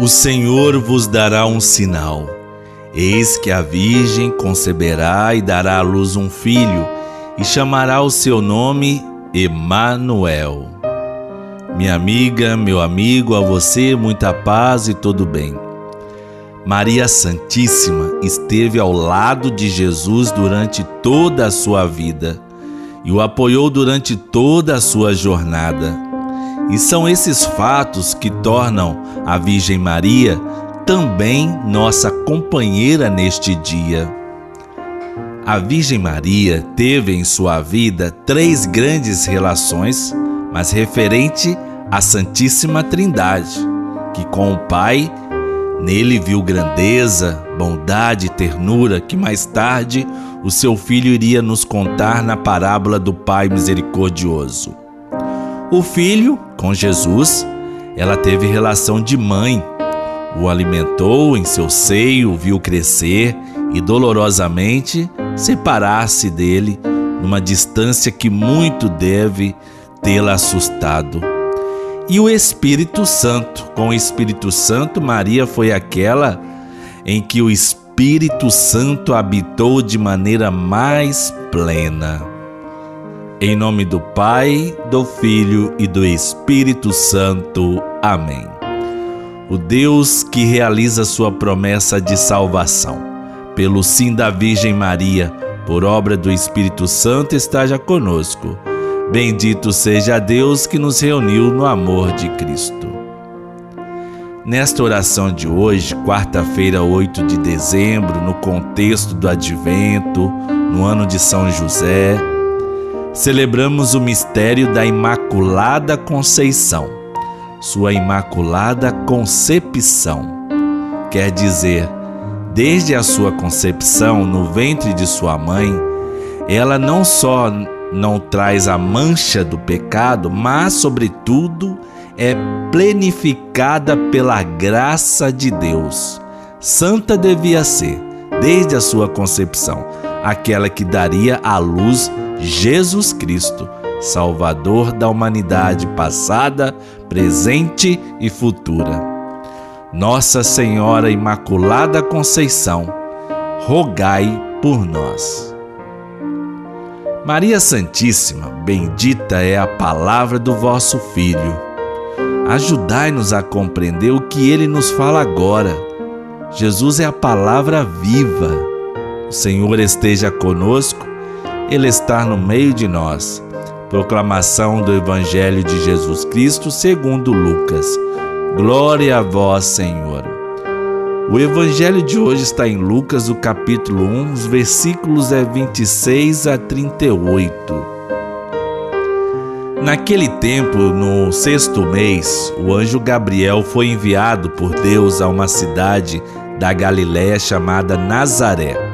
O Senhor vos dará um sinal. Eis que a Virgem conceberá e dará à luz um filho, e chamará o seu nome Emanuel. Minha amiga, meu amigo, a você muita paz e todo bem. Maria Santíssima esteve ao lado de Jesus durante toda a sua vida e o apoiou durante toda a sua jornada. E são esses fatos que tornam a Virgem Maria também nossa companheira neste dia. A Virgem Maria teve em sua vida três grandes relações, mas referente à Santíssima Trindade, que com o Pai nele viu grandeza, bondade e ternura que mais tarde o seu filho iria nos contar na parábola do Pai misericordioso. O filho, com Jesus, ela teve relação de mãe. O alimentou em seu seio, viu crescer e dolorosamente separar-se dele numa distância que muito deve tê-la assustado. E o Espírito Santo, com o Espírito Santo, Maria foi aquela em que o Espírito Santo habitou de maneira mais plena. Em nome do Pai, do Filho e do Espírito Santo. Amém. O Deus que realiza sua promessa de salvação, pelo sim da Virgem Maria, por obra do Espírito Santo, esteja conosco. Bendito seja Deus que nos reuniu no amor de Cristo. Nesta oração de hoje, quarta-feira, 8 de dezembro, no contexto do Advento, no ano de São José, celebramos o mistério da Imaculada Conceição, sua Imaculada Concepção. Quer dizer, desde a sua concepção no ventre de sua mãe, ela não só não traz a mancha do pecado, mas, sobretudo, é plenificada pela graça de Deus. Santa devia ser, desde a sua concepção, aquela que daria à luz Jesus Cristo, Salvador da humanidade passada, presente e futura. Nossa Senhora Imaculada Conceição, rogai por nós. Maria Santíssima, bendita é a palavra do vosso Filho. Ajudai-nos a compreender o que ele nos fala agora. Jesus é a palavra viva. O Senhor esteja conosco ele está no meio de nós. Proclamação do Evangelho de Jesus Cristo segundo Lucas. Glória a vós, Senhor. O Evangelho de hoje está em Lucas, o capítulo 1, os versículos é 26 a 38. Naquele tempo, no sexto mês, o anjo Gabriel foi enviado por Deus a uma cidade da Galiléia chamada Nazaré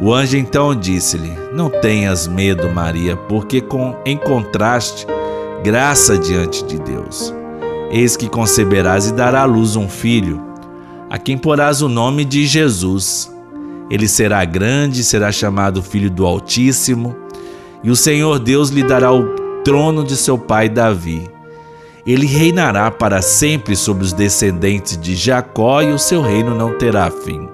O anjo então disse-lhe: Não tenhas medo, Maria, porque com, encontraste graça diante de Deus. Eis que conceberás e dará à luz um filho, a quem porás o nome de Jesus. Ele será grande, será chamado Filho do Altíssimo, e o Senhor Deus lhe dará o trono de seu pai Davi. Ele reinará para sempre sobre os descendentes de Jacó, e o seu reino não terá fim.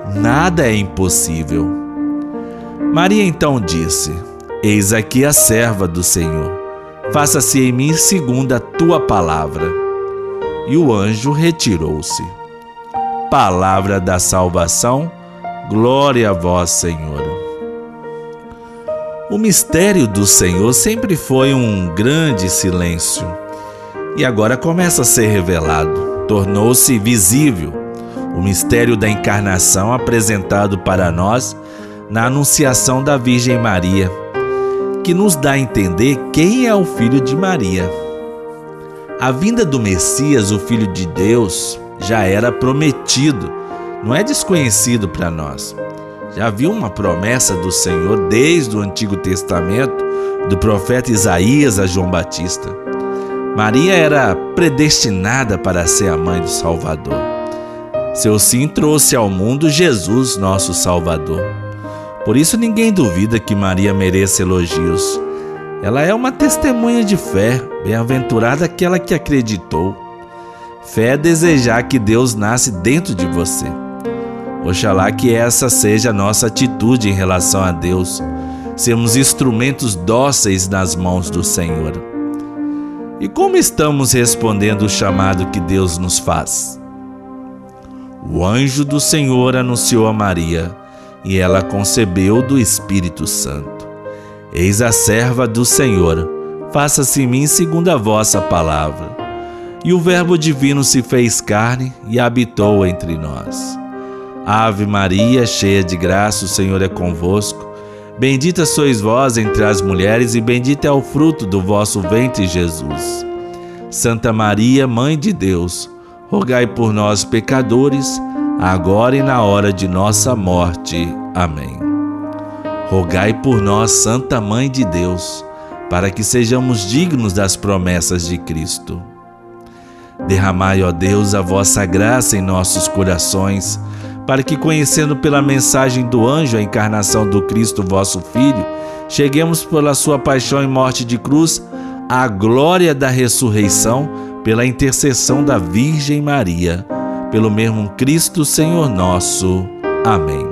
nada é impossível. Maria então disse: Eis aqui a serva do Senhor, faça-se em mim segundo a tua palavra. E o anjo retirou-se. Palavra da salvação, Glória a vós, Senhor. O mistério do Senhor sempre foi um grande silêncio e agora começa a ser revelado, tornou-se visível. O mistério da encarnação apresentado para nós na Anunciação da Virgem Maria, que nos dá a entender quem é o Filho de Maria. A vinda do Messias, o Filho de Deus, já era prometido, não é desconhecido para nós. Já viu uma promessa do Senhor desde o Antigo Testamento, do profeta Isaías a João Batista. Maria era predestinada para ser a mãe do Salvador. Seu sim trouxe ao mundo Jesus, nosso Salvador. Por isso ninguém duvida que Maria mereça elogios. Ela é uma testemunha de fé, bem-aventurada aquela que acreditou. Fé é desejar que Deus nasce dentro de você. Oxalá que essa seja a nossa atitude em relação a Deus, sermos instrumentos dóceis nas mãos do Senhor. E como estamos respondendo o chamado que Deus nos faz? O anjo do Senhor anunciou a Maria e ela concebeu do Espírito Santo. Eis a serva do Senhor, faça-se em mim segundo a vossa palavra. E o Verbo divino se fez carne e habitou entre nós. Ave Maria, cheia de graça, o Senhor é convosco. Bendita sois vós entre as mulheres, e bendito é o fruto do vosso ventre, Jesus. Santa Maria, Mãe de Deus, rogai por nós, pecadores, agora e na hora de nossa morte. Amém. Rogai por nós, Santa Mãe de Deus, para que sejamos dignos das promessas de Cristo. Derramai, ó Deus, a vossa graça em nossos corações, para que, conhecendo pela mensagem do anjo a encarnação do Cristo, vosso Filho, cheguemos pela sua paixão e morte de cruz à glória da ressurreição pela intercessão da Virgem Maria pelo mesmo Cristo Senhor nosso. Amém.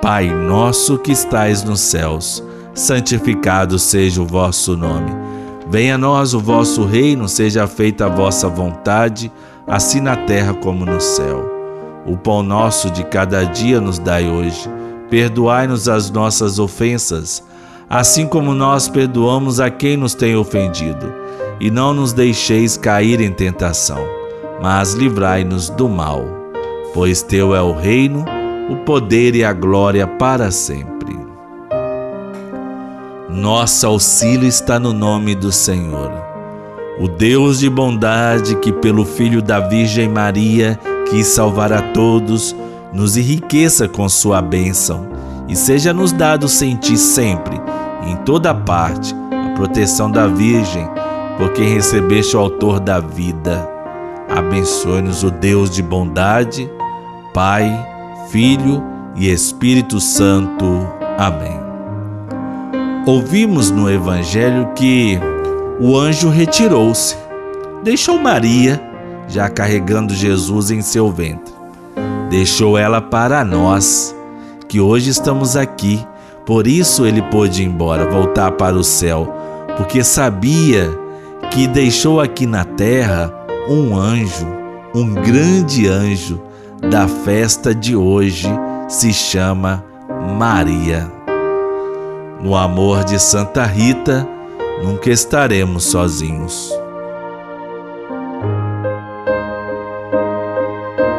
Pai nosso que estais nos céus, santificado seja o vosso nome. Venha a nós o vosso reino, seja feita a vossa vontade, assim na terra como no céu. O pão nosso de cada dia nos dai hoje. Perdoai-nos as nossas ofensas, assim como nós perdoamos a quem nos tem ofendido, e não nos deixeis cair em tentação mas livrai-nos do mal, pois teu é o reino, o poder e a glória para sempre. Nosso auxílio está no nome do Senhor, o Deus de bondade que, pelo Filho da Virgem Maria, quis salvar a todos, nos enriqueça com sua bênção e seja-nos dado sentir sempre, em toda parte, a proteção da Virgem, por quem recebeste o Autor da vida Abençoe-nos o Deus de bondade, Pai, Filho e Espírito Santo. Amém. Ouvimos no Evangelho que o anjo retirou-se, deixou Maria, já carregando Jesus em seu ventre. Deixou ela para nós, que hoje estamos aqui. Por isso ele pôde ir embora, voltar para o céu, porque sabia que deixou aqui na terra um anjo, um grande anjo da festa de hoje se chama Maria. No amor de Santa Rita, nunca estaremos sozinhos.